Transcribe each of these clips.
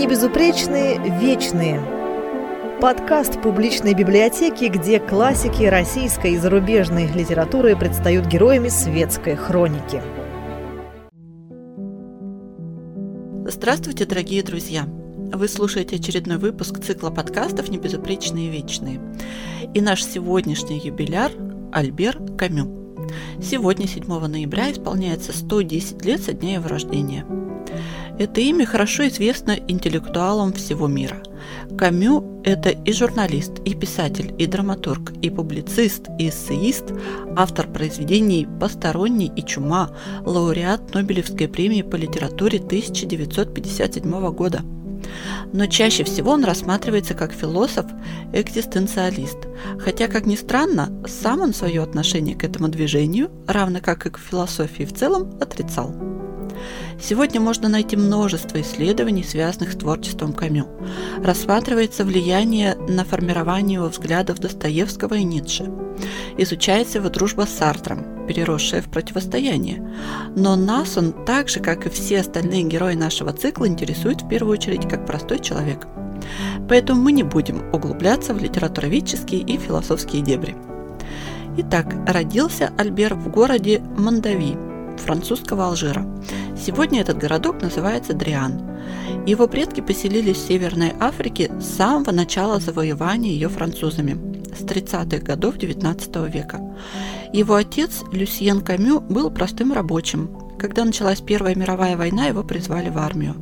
Небезупречные вечные. Подкаст публичной библиотеки, где классики российской и зарубежной литературы предстают героями светской хроники. Здравствуйте, дорогие друзья! Вы слушаете очередной выпуск цикла подкастов «Небезупречные вечные». И наш сегодняшний юбиляр – Альбер Камю. Сегодня, 7 ноября, исполняется 110 лет со дня его рождения – это имя хорошо известно интеллектуалам всего мира. Камю – это и журналист, и писатель, и драматург, и публицист, и эссеист, автор произведений «Посторонний» и «Чума», лауреат Нобелевской премии по литературе 1957 года. Но чаще всего он рассматривается как философ-экзистенциалист, хотя, как ни странно, сам он свое отношение к этому движению, равно как и к философии в целом, отрицал. Сегодня можно найти множество исследований, связанных с творчеством Камю. Рассматривается влияние на формирование его взглядов Достоевского и Ницше. Изучается его дружба с Сартром, переросшая в противостояние. Но нас он, так же, как и все остальные герои нашего цикла, интересует в первую очередь как простой человек. Поэтому мы не будем углубляться в литературоведческие и философские дебри. Итак, родился Альбер в городе Мондави, французского Алжира. Сегодня этот городок называется Дриан. Его предки поселились в Северной Африке с самого начала завоевания ее французами, с 30-х годов XIX века. Его отец, Люсьен Камю, был простым рабочим. Когда началась Первая мировая война, его призвали в армию.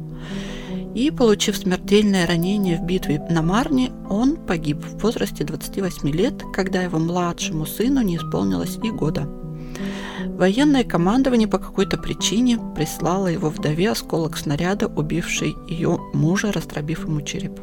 И, получив смертельное ранение в битве на Марне, он погиб в возрасте 28 лет, когда его младшему сыну не исполнилось и года. Военное командование по какой-то причине прислало его вдове осколок снаряда, убивший ее мужа, растробив ему череп.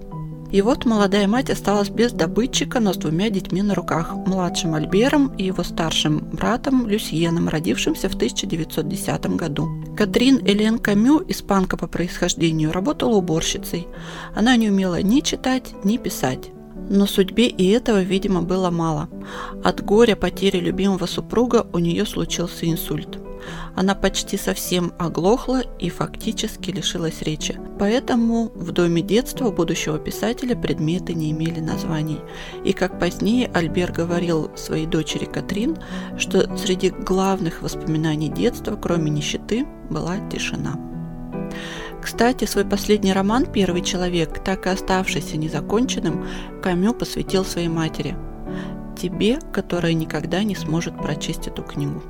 И вот молодая мать осталась без добытчика, но с двумя детьми на руках, младшим Альбером и его старшим братом Люсьеном, родившимся в 1910 году. Катрин Элен Камю, испанка по происхождению, работала уборщицей. Она не умела ни читать, ни писать. Но судьбе и этого, видимо, было мало. От горя потери любимого супруга у нее случился инсульт. Она почти совсем оглохла и фактически лишилась речи. Поэтому в доме детства будущего писателя предметы не имели названий. И как позднее Альбер говорил своей дочери Катрин, что среди главных воспоминаний детства, кроме нищеты, была тишина. Кстати, свой последний роман «Первый человек», так и оставшийся незаконченным, Камю посвятил своей матери. Тебе, которая никогда не сможет прочесть эту книгу.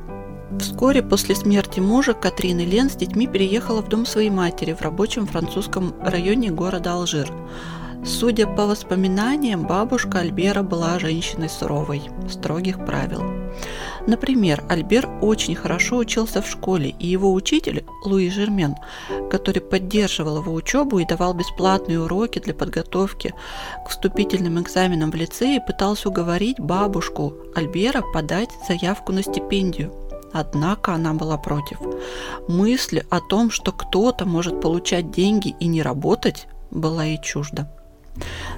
Вскоре после смерти мужа Катрин Лен с детьми переехала в дом своей матери в рабочем французском районе города Алжир. Судя по воспоминаниям, бабушка Альбера была женщиной суровой, строгих правил. Например, Альбер очень хорошо учился в школе, и его учитель Луи Жермен, который поддерживал его учебу и давал бесплатные уроки для подготовки к вступительным экзаменам в лицее, пытался уговорить бабушку Альбера подать заявку на стипендию. Однако она была против. Мысль о том, что кто-то может получать деньги и не работать, была ей чужда.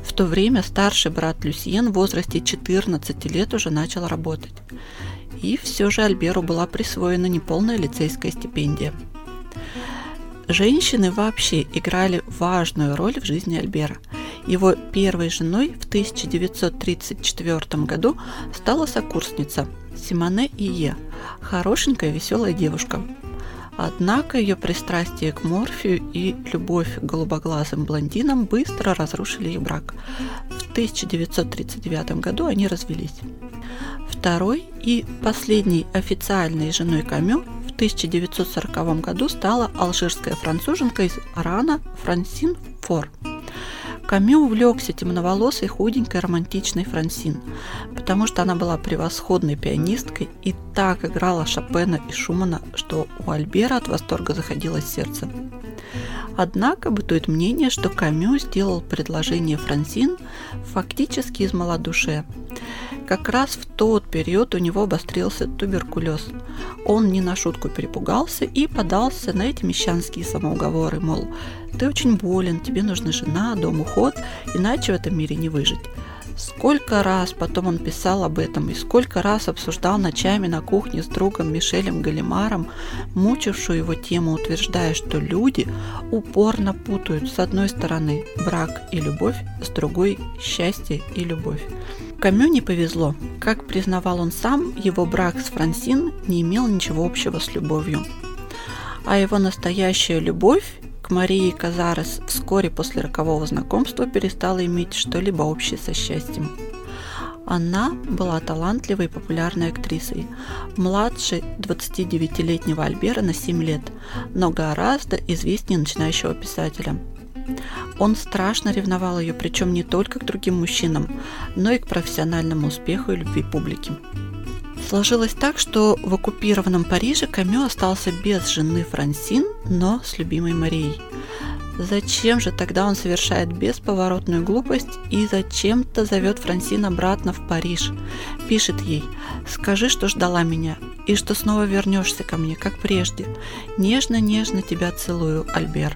В то время старший брат Люсьен в возрасте 14 лет уже начал работать. И все же Альберу была присвоена неполная лицейская стипендия. Женщины вообще играли важную роль в жизни Альбера. Его первой женой в 1934 году стала сокурсница Симоне Ие, хорошенькая веселая девушка, Однако ее пристрастие к морфию и любовь к голубоглазым блондинам быстро разрушили их брак. В 1939 году они развелись. Второй и последней официальной женой Камю в 1940 году стала алжирская француженка из Арана Франсин Фор. Камю увлекся темноволосой, худенькой, романтичной Франсин, потому что она была превосходной пианисткой и так играла Шопена и Шумана, что у Альбера от восторга заходилось сердце. Однако бытует мнение, что Камю сделал предложение Франсин фактически из малодушия. Как раз в тот период у него обострился туберкулез. Он не на шутку перепугался и подался на эти мещанские самоуговоры, мол, ты очень болен, тебе нужна жена, дом, уход, иначе в этом мире не выжить. Сколько раз потом он писал об этом и сколько раз обсуждал ночами на кухне с другом Мишелем Галимаром, мучившую его тему, утверждая, что люди упорно путают с одной стороны брак и любовь, с другой – счастье и любовь. Камю не повезло. Как признавал он сам, его брак с Франсин не имел ничего общего с любовью. А его настоящая любовь к Марии Казарес вскоре после рокового знакомства перестала иметь что-либо общее со счастьем. Она была талантливой и популярной актрисой, младше 29-летнего Альбера на 7 лет, но гораздо известнее начинающего писателя – он страшно ревновал ее, причем не только к другим мужчинам, но и к профессиональному успеху и любви публики. Сложилось так, что в оккупированном Париже Камю остался без жены Франсин, но с любимой Марией. Зачем же тогда он совершает бесповоротную глупость и зачем-то зовет Франсин обратно в Париж? Пишет ей «Скажи, что ждала меня, и что снова вернешься ко мне, как прежде. Нежно-нежно тебя целую, Альбер».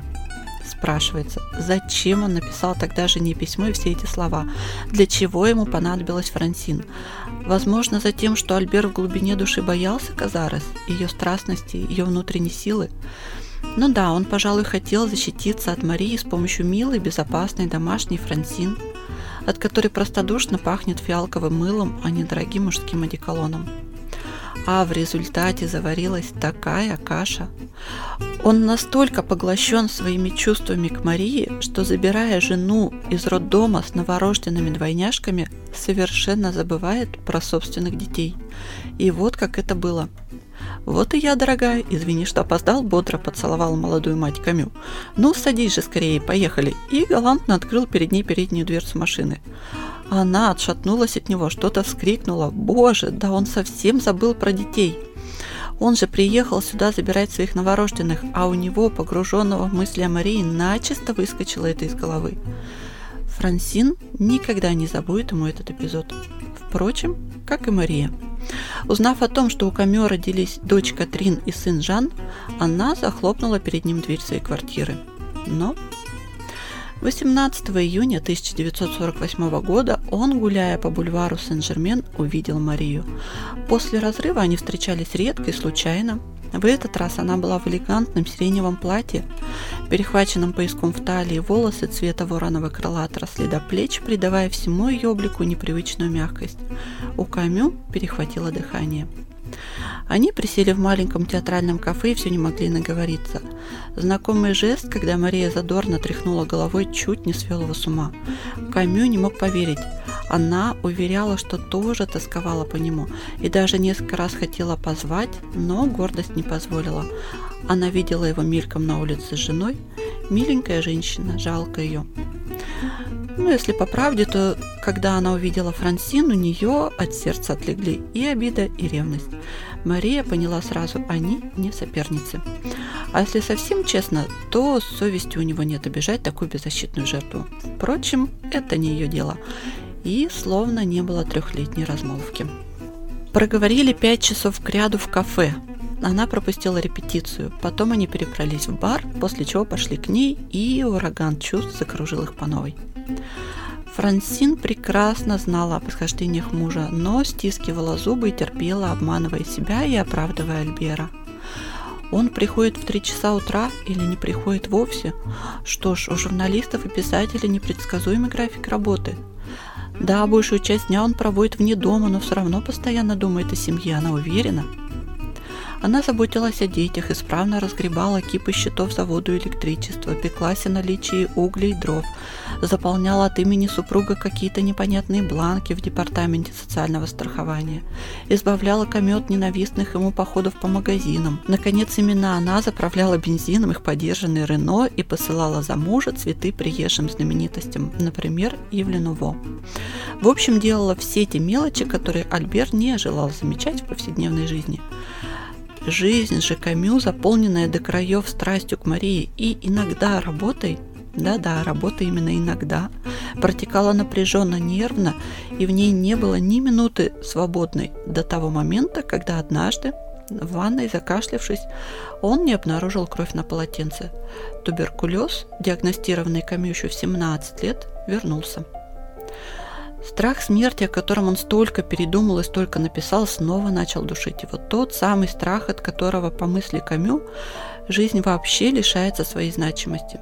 Спрашивается, зачем он написал тогда жене письмо и все эти слова? Для чего ему понадобилась Франсин? Возможно, за тем, что Альбер в глубине души боялся Казарес, ее страстности, ее внутренней силы. Ну да, он, пожалуй, хотел защититься от Марии с помощью милой, безопасной домашней Франсин, от которой простодушно пахнет фиалковым мылом, а не дорогим мужским одеколоном а в результате заварилась такая каша. Он настолько поглощен своими чувствами к Марии, что, забирая жену из роддома с новорожденными двойняшками, совершенно забывает про собственных детей. И вот как это было. «Вот и я, дорогая, извини, что опоздал», – бодро поцеловал молодую мать Камю. «Ну, садись же скорее, поехали!» И галантно открыл перед ней переднюю дверцу машины. Она отшатнулась от него, что-то вскрикнула. «Боже, да он совсем забыл про детей!» Он же приехал сюда забирать своих новорожденных, а у него, погруженного в мысли о Марии, начисто выскочило это из головы. Франсин никогда не забудет ему этот эпизод. Впрочем, как и Мария. Узнав о том, что у Камё родились дочь Катрин и сын Жан, она захлопнула перед ним дверь своей квартиры. Но 18 июня 1948 года он, гуляя по бульвару Сен-Жермен, увидел Марию. После разрыва они встречались редко и случайно. В этот раз она была в элегантном сиреневом платье, перехваченном пояском в талии, волосы цвета вороного крыла отросли до плеч, придавая всему ее облику непривычную мягкость. У Камю перехватило дыхание. Они присели в маленьком театральном кафе и все не могли наговориться. Знакомый жест, когда Мария задорно тряхнула головой, чуть не свел его с ума. Камю не мог поверить. Она уверяла, что тоже тосковала по нему и даже несколько раз хотела позвать, но гордость не позволила. Она видела его мельком на улице с женой. Миленькая женщина, жалко ее. Ну, если по правде, то когда она увидела Франсин, у нее от сердца отлегли и обида, и ревность. Мария поняла сразу, они не соперницы. А если совсем честно, то совести у него нет обижать такую беззащитную жертву. Впрочем, это не ее дело. И словно не было трехлетней размолвки. Проговорили пять часов к ряду в кафе. Она пропустила репетицию. Потом они перебрались в бар, после чего пошли к ней, и ураган чувств закружил их по новой. Франсин прекрасно знала о происхождениях мужа, но стискивала зубы и терпела, обманывая себя и оправдывая Альбера. Он приходит в три часа утра или не приходит вовсе? Что ж, у журналистов и писателей непредсказуемый график работы. Да, большую часть дня он проводит вне дома, но все равно постоянно думает о семье, она уверена – она заботилась о детях, исправно разгребала кипы счетов за воду и электричество, пеклась о наличии углей и дров, заполняла от имени супруга какие-то непонятные бланки в департаменте социального страхования, избавляла комет ненавистных ему походов по магазинам. Наконец, именно она заправляла бензином их подержанный Рено и посылала за мужа цветы приезжим знаменитостям, например, Евлену Во. В общем, делала все те мелочи, которые Альбер не желал замечать в повседневной жизни. Жизнь же Камю, заполненная до краев страстью к Марии и иногда работой, да-да, работа именно иногда, протекала напряженно, нервно, и в ней не было ни минуты свободной до того момента, когда однажды, в ванной закашлявшись, он не обнаружил кровь на полотенце. Туберкулез, диагностированный Камю еще в 17 лет, вернулся. Страх смерти, о котором он столько передумал и столько написал, снова начал душить его. Тот самый страх, от которого, по мысли Камю, жизнь вообще лишается своей значимости.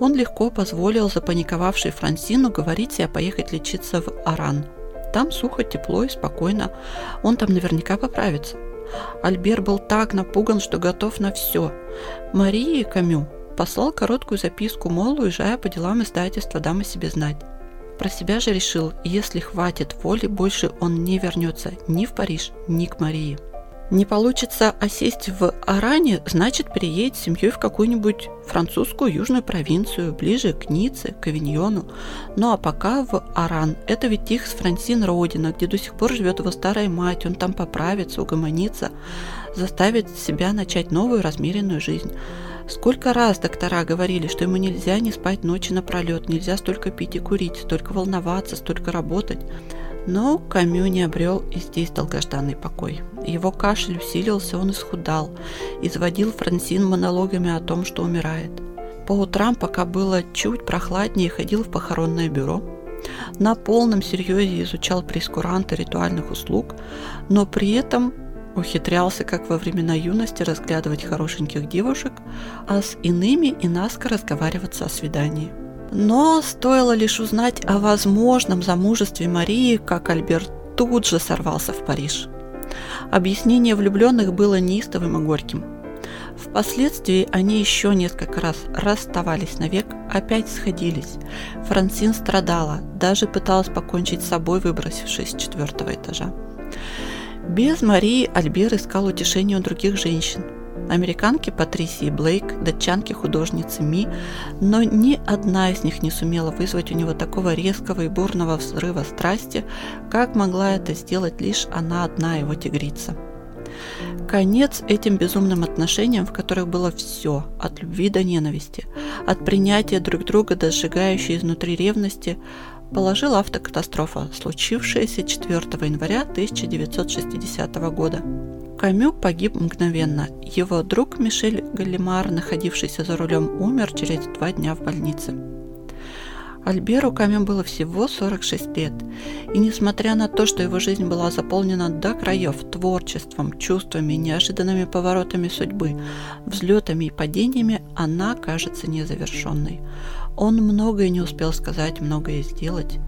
Он легко позволил запаниковавшей Франсину говорить себе поехать лечиться в Аран. Там сухо, тепло и спокойно. Он там наверняка поправится. Альбер был так напуган, что готов на все. Марии Камю послал короткую записку, мол, уезжая по делам издательства, дам о себе знать. Про себя же решил, если хватит воли, больше он не вернется ни в Париж, ни к Марии. Не получится осесть в Аране, значит переедет с семьей в какую-нибудь французскую южную провинцию, ближе к Ницце, к Авиньону. Ну а пока в Аран. Это ведь их с Франсин родина, где до сих пор живет его старая мать, он там поправится, угомонится, заставит себя начать новую размеренную жизнь. Сколько раз доктора говорили, что ему нельзя не спать ночи напролет, нельзя столько пить и курить, столько волноваться, столько работать. Но Камю не обрел и здесь долгожданный покой. Его кашель усилился, он исхудал, изводил Франсин монологами о том, что умирает. По утрам, пока было чуть прохладнее, ходил в похоронное бюро, на полном серьезе изучал прескуранты ритуальных услуг, но при этом ухитрялся, как во времена юности, разглядывать хорошеньких девушек, а с иными и наскоро разговариваться о свидании. Но стоило лишь узнать о возможном замужестве Марии, как Альберт тут же сорвался в Париж. Объяснение влюбленных было неистовым и горьким. Впоследствии они еще несколько раз расставались навек, опять сходились. Франсин страдала, даже пыталась покончить с собой, выбросившись с четвертого этажа. Без Марии Альбер искал утешение у других женщин – американки Патрисии Блейк, датчанки художницы Ми, но ни одна из них не сумела вызвать у него такого резкого и бурного взрыва страсти, как могла это сделать лишь она одна, его тигрица. Конец этим безумным отношениям, в которых было все, от любви до ненависти, от принятия друг друга до сжигающей изнутри ревности, положила автокатастрофа, случившаяся 4 января 1960 года. Камю погиб мгновенно. Его друг Мишель Галимар, находившийся за рулем, умер через два дня в больнице. Альберу Камю было всего 46 лет, и несмотря на то, что его жизнь была заполнена до краев творчеством, чувствами, неожиданными поворотами судьбы, взлетами и падениями, она кажется незавершенной. Он многое не успел сказать, многое сделать.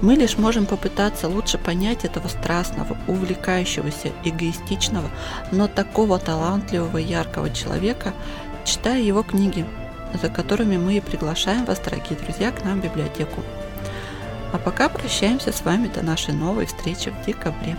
Мы лишь можем попытаться лучше понять этого страстного, увлекающегося, эгоистичного, но такого талантливого яркого человека, читая его книги, за которыми мы и приглашаем вас, дорогие друзья, к нам в библиотеку. А пока прощаемся с вами до нашей новой встречи в декабре.